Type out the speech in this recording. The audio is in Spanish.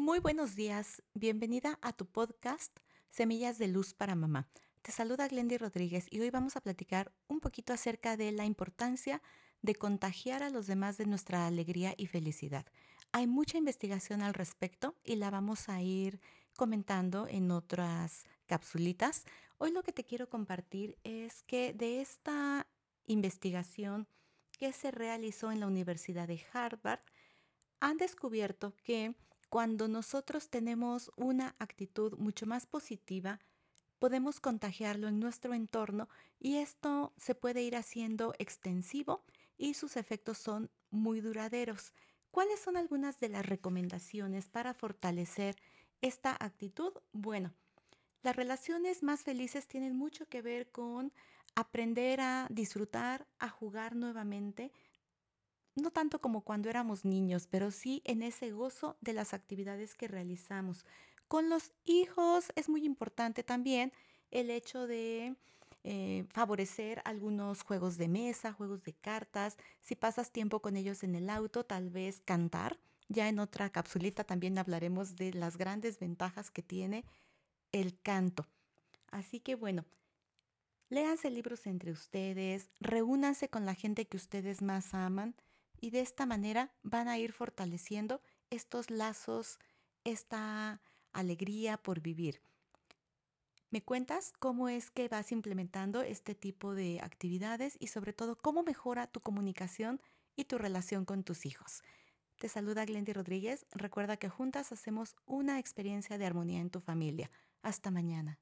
Muy buenos días, bienvenida a tu podcast Semillas de Luz para Mamá. Te saluda Glendy Rodríguez y hoy vamos a platicar un poquito acerca de la importancia de contagiar a los demás de nuestra alegría y felicidad. Hay mucha investigación al respecto y la vamos a ir comentando en otras capsulitas. Hoy lo que te quiero compartir es que de esta investigación que se realizó en la Universidad de Harvard, han descubierto que cuando nosotros tenemos una actitud mucho más positiva, podemos contagiarlo en nuestro entorno y esto se puede ir haciendo extensivo y sus efectos son muy duraderos. ¿Cuáles son algunas de las recomendaciones para fortalecer esta actitud? Bueno, las relaciones más felices tienen mucho que ver con aprender a disfrutar, a jugar nuevamente, no tanto como cuando éramos niños, pero sí en ese gozo de las actividades que realizamos. Con los hijos es muy importante también el hecho de eh, favorecer algunos juegos de mesa, juegos de cartas. Si pasas tiempo con ellos en el auto, tal vez cantar. Ya en otra capsulita también hablaremos de las grandes ventajas que tiene el canto. Así que bueno, léanse libros entre ustedes, reúnanse con la gente que ustedes más aman y de esta manera van a ir fortaleciendo estos lazos, esta alegría por vivir. ¿Me cuentas cómo es que vas implementando este tipo de actividades y sobre todo cómo mejora tu comunicación y tu relación con tus hijos? Te saluda Glendy Rodríguez. Recuerda que juntas hacemos una experiencia de armonía en tu familia. Hasta mañana.